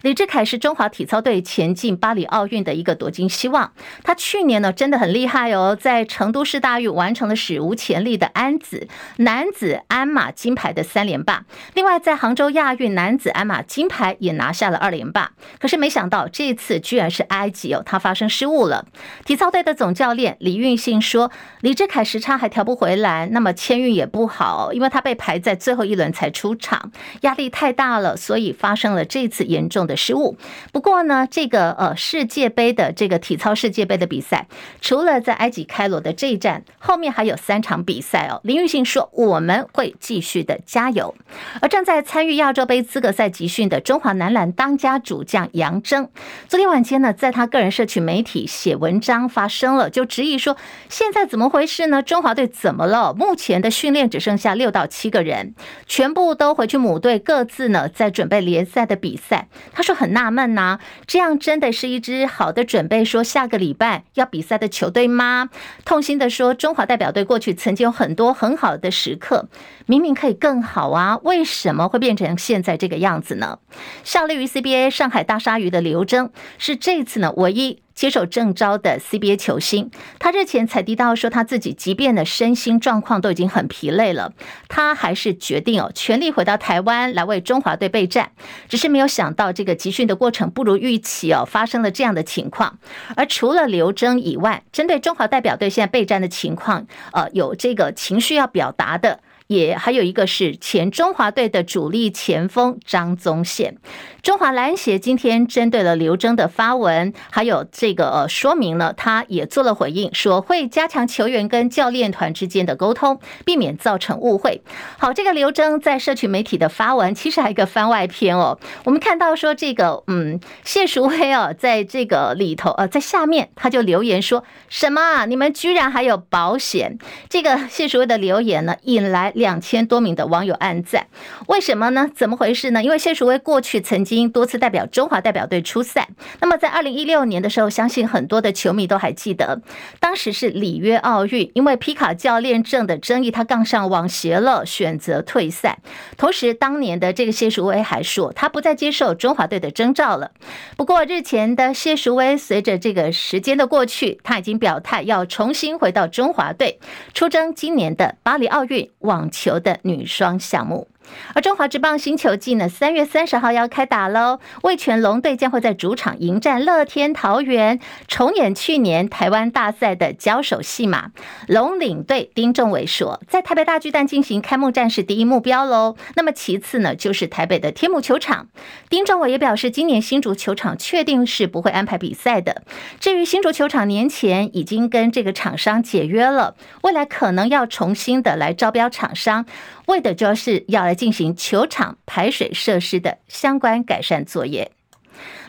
李志凯是中华体操队前进巴黎奥运的一个夺金希望，他去年呢真的很厉害哦，在成都市大运完成了史无前例的鞍子男子鞍马金牌的三连霸，另外在杭州亚运男子鞍马金牌也拿下了二连霸。可是没想到这次居然是埃及哦，他发生失误了。体操队的总教练李运信说，李志凯时差还调不回来，那么签运也不好，因为他被排在最后一轮才出场，压力太大了，所以发生了这次严重的失误。不过呢，这个呃世界杯的这个体操世界杯的比赛，除了在埃及开罗的这一站，后面还有三场比赛哦。林玉信说：“我们会继续的加油。”而正在参与亚洲杯资格赛集训的中华男篮当家主将杨铮，昨天晚间呢，在他个人社群媒体写文章发声了，就质疑说：“现在怎么回事呢？中华队怎么了？目前的训练只剩下六到七个人，全部都回去母队，各自呢在准备联赛的比赛。”他就很纳闷呐，这样真的是一支好的准备说下个礼拜要比赛的球队吗？痛心的说，中华代表队过去曾经有很多很好的时刻，明明可以更好啊，为什么会变成现在这个样子呢？效力于 CBA 上海大鲨鱼的刘铮是这次呢唯一接受正招的 CBA 球星，他日前才提到说，他自己即便的身心状况都已经很疲累了，他还是决定哦全力回到台湾来为中华队备战。只是没有想到这个集训的过程不如预期哦，发生了这样的情况。而除了刘铮以外，针对中华代表队现在备战的情况，呃，有这个情绪要表达的。也还有一个是前中华队的主力前锋张宗宪，中华篮协今天针对了刘铮的发文，还有这个呃说明呢，他也做了回应，说会加强球员跟教练团之间的沟通，避免造成误会。好，这个刘铮在社群媒体的发文，其实还有一个番外篇哦，我们看到说这个嗯谢淑薇哦，在这个里头呃在下面他就留言说什么啊？你们居然还有保险？这个谢淑薇的留言呢，引来。两千多名的网友按赞，为什么呢？怎么回事呢？因为谢淑薇过去曾经多次代表中华代表队出赛，那么在二零一六年的时候，相信很多的球迷都还记得，当时是里约奥运，因为皮卡教练证的争议，他杠上网协了，选择退赛。同时，当年的这个谢淑薇还说，他不再接受中华队的征召了。不过，日前的谢淑薇随着这个时间的过去，他已经表态要重新回到中华队，出征今年的巴黎奥运网网球的女双项目。而中华职棒新球季呢，三月三十号要开打喽。味全龙队将会在主场迎战乐天桃园，重演去年台湾大赛的交手戏码。龙领队丁仲伟说，在台北大巨蛋进行开幕战是第一目标喽。那么其次呢，就是台北的天母球场。丁仲伟也表示，今年新竹球场确定是不会安排比赛的。至于新竹球场，年前已经跟这个厂商解约了，未来可能要重新的来招标厂商。为的就是要来进行球场排水设施的相关改善作业。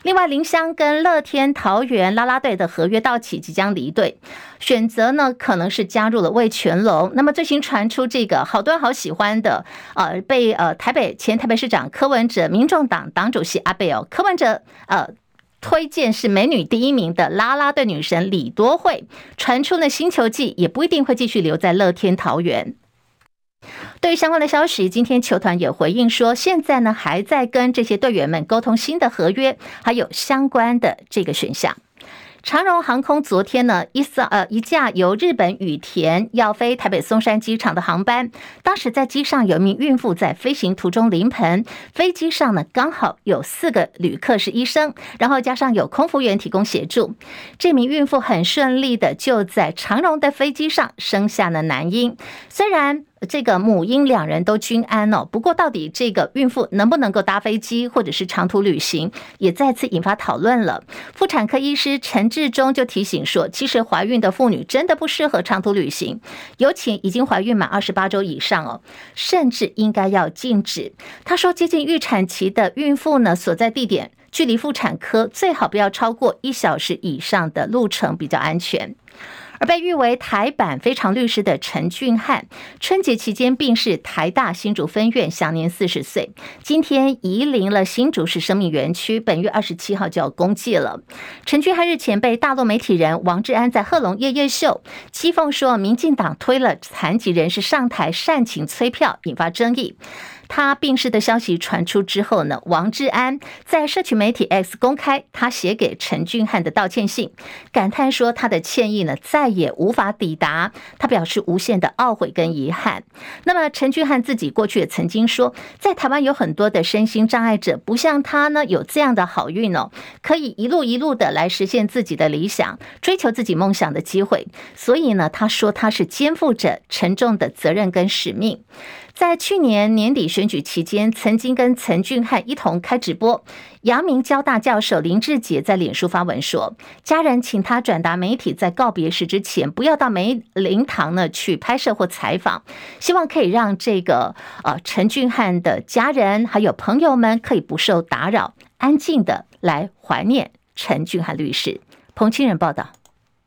另外，林香跟乐天桃园拉拉队的合约到期，即将离队，选择呢可能是加入了味全龙。那么最新传出这个好多人好喜欢的，呃，被呃台北前台北市长柯文哲、民众党党主席阿贝哦，柯文哲呃推荐是美女第一名的拉拉队女神李多慧，传出呢新球季也不一定会继续留在乐天桃园。对于相关的消息，今天球团也回应说，现在呢还在跟这些队员们沟通新的合约，还有相关的这个选项。长荣航空昨天呢，一艘呃一架由日本羽田要飞台北松山机场的航班，当时在机上有一名孕妇在飞行途中临盆，飞机上呢刚好有四个旅客是医生，然后加上有空服员提供协助，这名孕妇很顺利的就在长荣的飞机上生下了男婴，虽然。这个母婴两人都均安哦，不过到底这个孕妇能不能够搭飞机或者是长途旅行，也再次引发讨论了。妇产科医师陈志忠就提醒说，其实怀孕的妇女真的不适合长途旅行，尤其已经怀孕满二十八周以上哦，甚至应该要禁止。他说，接近预产期的孕妇呢，所在地点距离妇产科最好不要超过一小时以上的路程，比较安全。而被誉为台版非常律师的陈俊翰，春节期间病逝，台大新竹分院，享年四十岁。今天移灵了新竹市生命园区，本月二十七号就要公祭了。陈俊翰日前被大陆媒体人王志安在贺龙夜夜秀讥讽说，民进党推了残疾人士上台煽情催票，引发争议。他病逝的消息传出之后呢，王志安在社群媒体 X 公开他写给陈俊翰的道歉信，感叹说他的歉意呢再也无法抵达，他表示无限的懊悔跟遗憾。那么陈俊翰自己过去也曾经说，在台湾有很多的身心障碍者，不像他呢有这样的好运哦，可以一路一路的来实现自己的理想，追求自己梦想的机会。所以呢，他说他是肩负着沉重的责任跟使命。在去年年底选举期间，曾经跟陈俊翰一同开直播。阳明交大教授林志杰在脸书发文说，家人请他转达媒体在告别式之前不要到梅灵堂呢去拍摄或采访，希望可以让这个呃陈俊翰的家人还有朋友们可以不受打扰，安静的来怀念陈俊翰律师。彭清仁报道。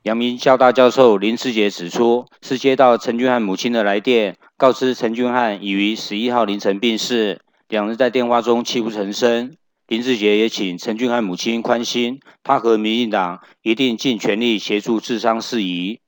阳明交大教授林志杰指出，是接到陈俊翰母亲的来电。告知陈俊翰已于十一号凌晨病逝，两人在电话中泣不成声。林志杰也请陈俊翰母亲宽心，他和民进党一定尽全力协助治丧事宜。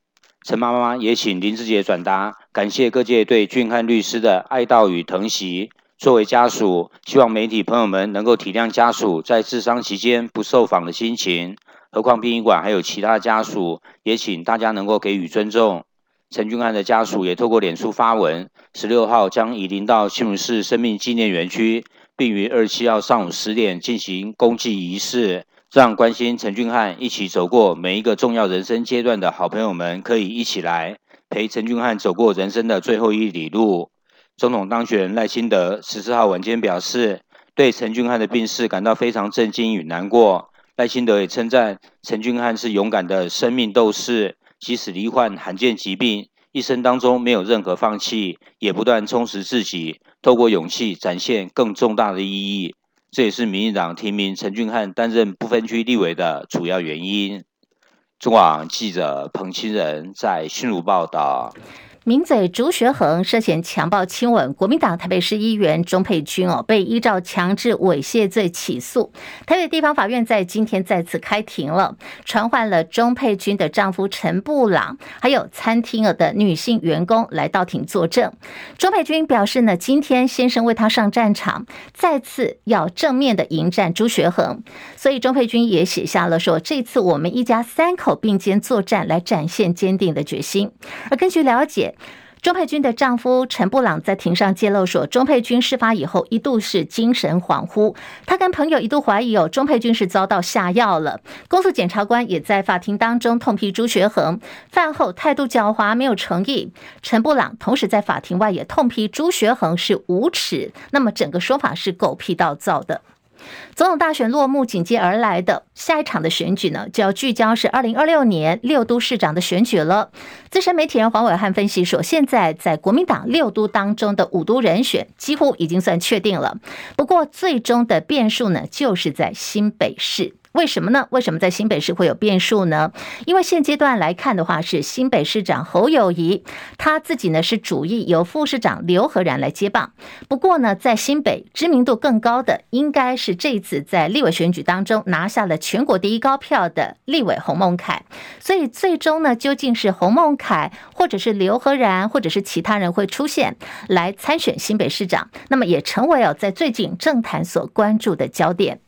陈妈妈也请林志杰转达，感谢各界对俊翰律师的爱悼与疼惜。作为家属，希望媒体朋友们能够体谅家属在治丧期间不受访的心情。何况殡仪馆还有其他家属，也请大家能够给予尊重。陈俊翰的家属也透过脸书发文，十六号将移灵到新竹市生命纪念园区，并于二十七号上午十点进行公祭仪式，让关心陈俊翰一起走过每一个重要人生阶段的好朋友们可以一起来陪陈俊翰走过人生的最后一里路。总统当选人赖清德十四号晚间表示，对陈俊翰的病逝感到非常震惊与难过。赖清德也称赞陈俊翰是勇敢的生命斗士。即使罹患罕见疾病，一生当中没有任何放弃，也不断充实自己，透过勇气展现更重大的意义。这也是民进党提名陈俊翰担任不分区立委的主要原因。中广记者彭清仁在新竹报道。名嘴朱学恒涉嫌强暴亲吻国民党台北市议员钟佩君哦，被依照强制猥亵罪起诉。台北地方法院在今天再次开庭了，传唤了钟佩君的丈夫陈布朗，还有餐厅的女性员工来到庭作证。钟佩君表示呢，今天先生为他上战场，再次要正面的迎战朱学恒，所以钟佩君也写下了说，这次我们一家三口并肩作战，来展现坚定的决心。而根据了解。钟佩君的丈夫陈布朗在庭上揭露说，钟佩君事发以后一度是精神恍惚，他跟朋友一度怀疑哦，钟佩君是遭到下药了。公诉检察官也在法庭当中痛批朱学恒饭后态度狡猾，没有诚意。陈布朗同时在法庭外也痛批朱学恒是无耻，那么整个说法是狗屁倒灶的。总统大选落幕，紧接而来的下一场的选举呢，就要聚焦是二零二六年六都市长的选举了。资深媒体人黄伟汉分析说，现在在国民党六都当中的五都人选几乎已经算确定了，不过最终的变数呢，就是在新北市。为什么呢？为什么在新北市会有变数呢？因为现阶段来看的话，是新北市长侯友谊他自己呢是主意由副市长刘和然来接棒。不过呢，在新北知名度更高的，应该是这次在立委选举当中拿下了全国第一高票的立委洪孟楷。所以最终呢，究竟是洪孟楷，或者是刘和然，或者是其他人会出现来参选新北市长，那么也成为哦在最近政坛所关注的焦点。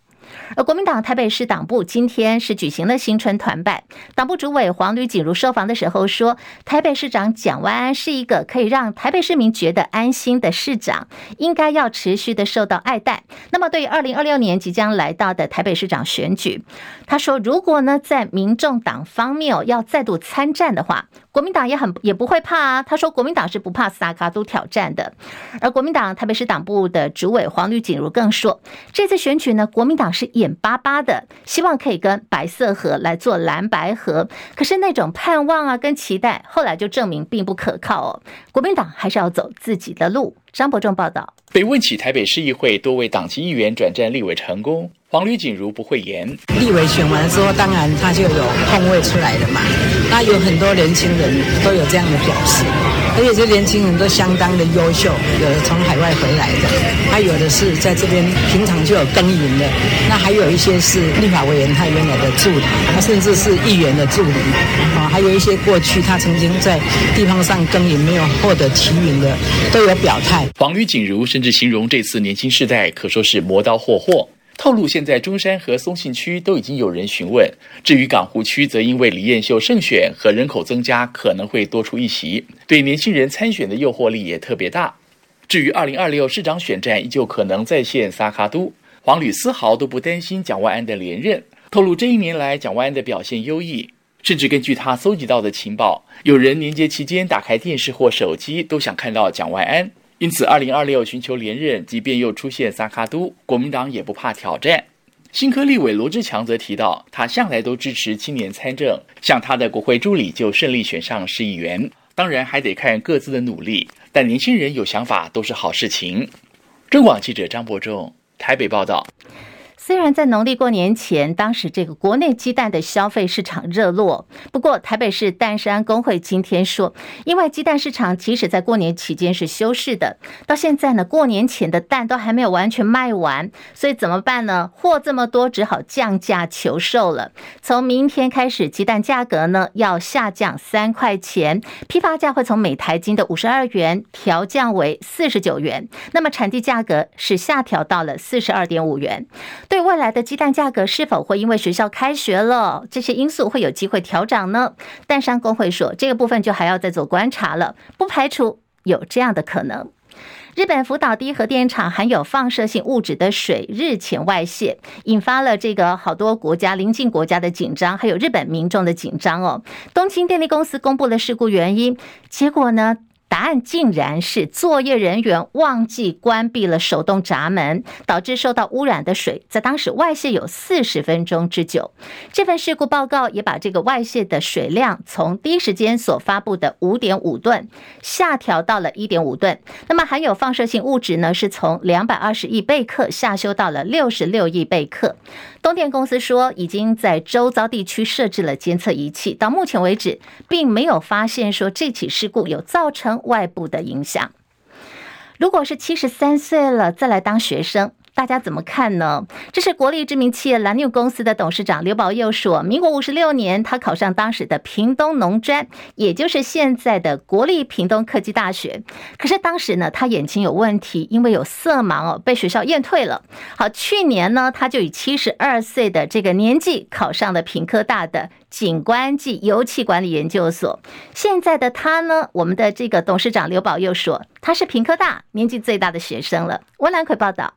而国民党台北市党部今天是举行了新春团拜，党部主委黄吕锦如受访的时候说，台北市长蒋万安是一个可以让台北市民觉得安心的市长，应该要持续的受到爱戴。那么对于二零二六年即将来到的台北市长选举，他说，如果呢在民众党方面要再度参战的话，国民党也很也不会怕啊。他说，国民党是不怕萨卡都挑战的。而国民党台北市党部的主委黄吕锦如更说，这次选举呢，国民党是眼巴巴的，希望可以跟白色合来做蓝白合，可是那种盼望啊跟期待，后来就证明并不可靠哦。国民党还是要走自己的路。张伯仲报道。被问起台北市议会多位党籍议员转战立委成功，黄吕锦如不会言。立委选完之后，当然他就有空位出来了嘛。那有很多年轻人都有这样的表示。而且这年轻人都相当的优秀，有的从海外回来的，还有的是在这边平常就有耕耘的，那还有一些是立法委员他原来的助理，他甚至是议员的助理，啊，还有一些过去他曾经在地方上耕耘没有获得提名的，都有表态。黄吕锦如甚至形容这次年轻世代可说是磨刀霍霍。透露，现在中山和松信区都已经有人询问。至于港湖区，则因为李彦秀胜选和人口增加，可能会多出一席，对年轻人参选的诱惑力也特别大。至于二零二六市长选战，依旧可能再现萨卡都。黄吕丝毫都不担心蒋万安的连任。透露，这一年来蒋万安的表现优异，甚至根据他搜集到的情报，有人年节期间打开电视或手机，都想看到蒋万安。因此，二零二六寻求连任，即便又出现萨卡都，国民党也不怕挑战。新科立委罗志强则提到，他向来都支持青年参政，像他的国会助理就顺利选上市议员。当然，还得看各自的努力，但年轻人有想法都是好事情。中广记者张伯仲台北报道。虽然在农历过年前，当时这个国内鸡蛋的消费市场热络，不过台北市蛋商公会今天说，因为鸡蛋市场即使在过年期间是休市的，到现在呢，过年前的蛋都还没有完全卖完，所以怎么办呢？货这么多，只好降价求售了。从明天开始，鸡蛋价格呢要下降三块钱，批发价会从每台斤的五十二元调降为四十九元，那么产地价格是下调到了四十二点五元。对对未来的鸡蛋价格是否会因为学校开学了这些因素会有机会调涨呢？蛋商工会说，这个部分就还要再做观察了，不排除有这样的可能。日本福岛第一核电厂含有放射性物质的水日前外泄，引发了这个好多国家邻近国家的紧张，还有日本民众的紧张哦。东京电力公司公布了事故原因，结果呢？答案竟然是作业人员忘记关闭了手动闸门，导致受到污染的水在当时外泄有四十分钟之久。这份事故报告也把这个外泄的水量从第一时间所发布的五点五吨下调到了一点五吨。那么含有放射性物质呢，是从两百二十亿贝克下修到了六十六亿贝克。东电公司说，已经在周遭地区设置了监测仪器，到目前为止，并没有发现说这起事故有造成外部的影响。如果是七十三岁了再来当学生，大家怎么看呢？这是国立知名企业蓝牛公司的董事长刘宝佑说，民国五十六年，他考上当时的屏东农专，也就是现在的国立屏东科技大学。可是当时呢，他眼睛有问题，因为有色盲哦，被学校验退了。好，去年呢，他就以七十二岁的这个年纪考上了屏科大的景观暨油气管理研究所。现在的他呢，我们的这个董事长刘宝佑说，他是屏科大年纪最大的学生了。温兰奎报道。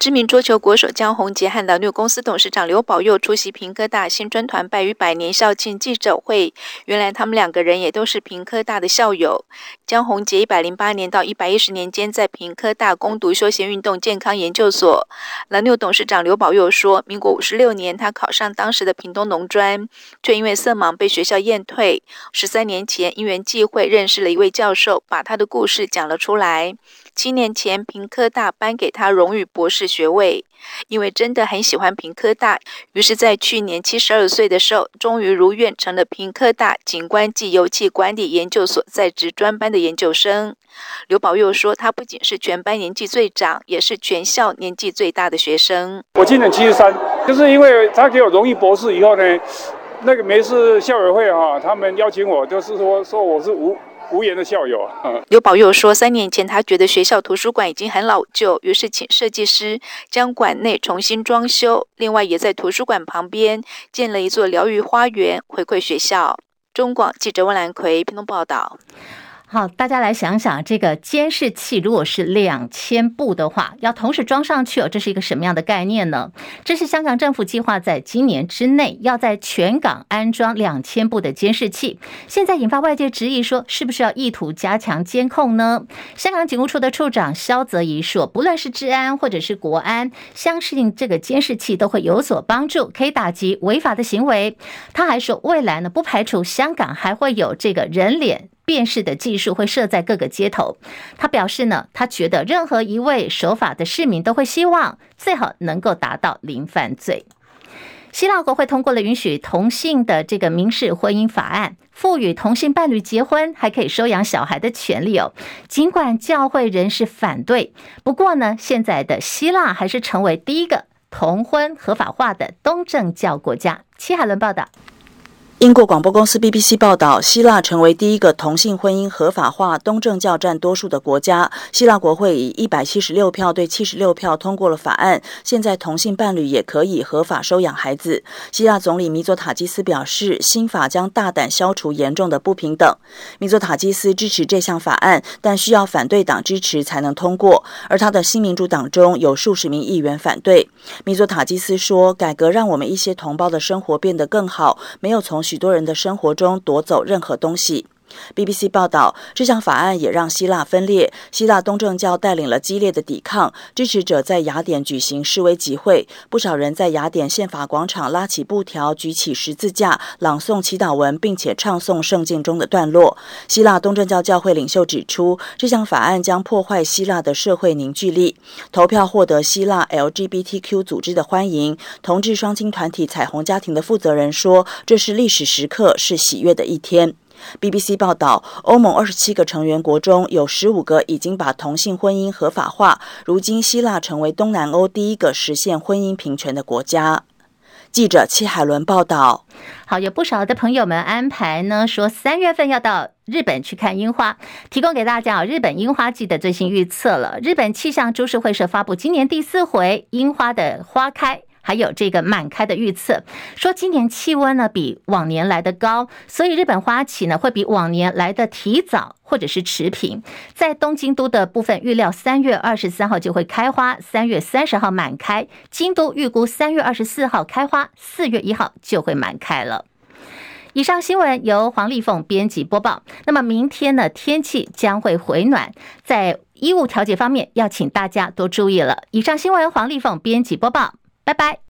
知名桌球国手江宏杰和蓝纽公司董事长刘宝佑出席屏科大新专团拜与百年校庆记者会。原来他们两个人也都是屏科大的校友。江宏杰一百零八年到一百一十年间在屏科大攻读休闲运动健康研究所。蓝纽董事长刘宝佑说，民国五十六年他考上当时的屏东农专，却因为色盲被学校验退。十三年前因缘际会认识了一位教授，把他的故事讲了出来。七年前，屏科大颁给他荣誉博士学位，因为真的很喜欢屏科大，于是，在去年七十二岁的时候，终于如愿成了屏科大景观暨油气管理研究所在职专班的研究生。刘宝佑说，他不仅是全班年纪最长，也是全校年纪最大的学生。我今年七十三，就是因为他给我荣誉博士以后呢，那个没事校委会哈，他们邀请我，就是说说我是无。无言的校友啊！刘宝佑说，三年前他觉得学校图书馆已经很老旧，于是请设计师将馆内重新装修，另外也在图书馆旁边建了一座疗愈花园，回馈学校。中广记者温兰奎屏东报道。好，大家来想想，这个监视器如果是两千部的话，要同时装上去哦，这是一个什么样的概念呢？这是香港政府计划在今年之内要在全港安装两千部的监视器。现在引发外界质疑，说是不是要意图加强监控呢？香港警务处的处长肖泽仪说，不论是治安或者是国安，相信这个监视器都会有所帮助，可以打击违法的行为。他还说，未来呢，不排除香港还会有这个人脸。辨识的技术会设在各个街头。他表示呢，他觉得任何一位守法的市民都会希望最好能够达到零犯罪。希腊国会通过了允许同性的这个民事婚姻法案，赋予同性伴侣结婚还可以收养小孩的权利哦。尽管教会人士反对，不过呢，现在的希腊还是成为第一个同婚合法化的东正教国家。七海伦报道。英国广播公司 BBC 报道，希腊成为第一个同性婚姻合法化、东正教占多数的国家。希腊国会以一百七十六票对七十六票通过了法案，现在同性伴侣也可以合法收养孩子。希腊总理米佐塔基斯表示，新法将大胆消除严重的不平等。米佐塔基斯支持这项法案，但需要反对党支持才能通过，而他的新民主党中有数十名议员反对。米佐塔基斯说：“改革让我们一些同胞的生活变得更好，没有从。”许多人的生活中夺走任何东西。BBC 报道，这项法案也让希腊分裂。希腊东正教带领了激烈的抵抗，支持者在雅典举行示威集会，不少人在雅典宪法广场拉起布条，举起十字架，朗诵祈祷文，并且唱诵圣经中的段落。希腊东正教教会领袖指出，这项法案将破坏希腊的社会凝聚力。投票获得希腊 LGBTQ 组织的欢迎。同志双亲团体彩虹家庭的负责人说：“这是历史时刻，是喜悦的一天。” BBC 报道，欧盟二十七个成员国中有十五个已经把同性婚姻合法化。如今，希腊成为东南欧第一个实现婚姻平权的国家。记者戚海伦报道。好，有不少的朋友们安排呢，说三月份要到日本去看樱花，提供给大家啊，日本樱花季的最新预测了。日本气象株式会社发布今年第四回樱花的花开。还有这个满开的预测，说今年气温呢比往年来得高，所以日本花期呢会比往年来得提早或者是持平。在东京都的部分预料，三月二十三号就会开花，三月三十号满开。京都预估三月二十四号开花，四月一号就会满开了。以上新闻由黄丽凤编辑播报。那么明天呢，天气将会回暖，在衣物调节方面要请大家多注意了。以上新闻黄丽凤编辑播报。拜拜。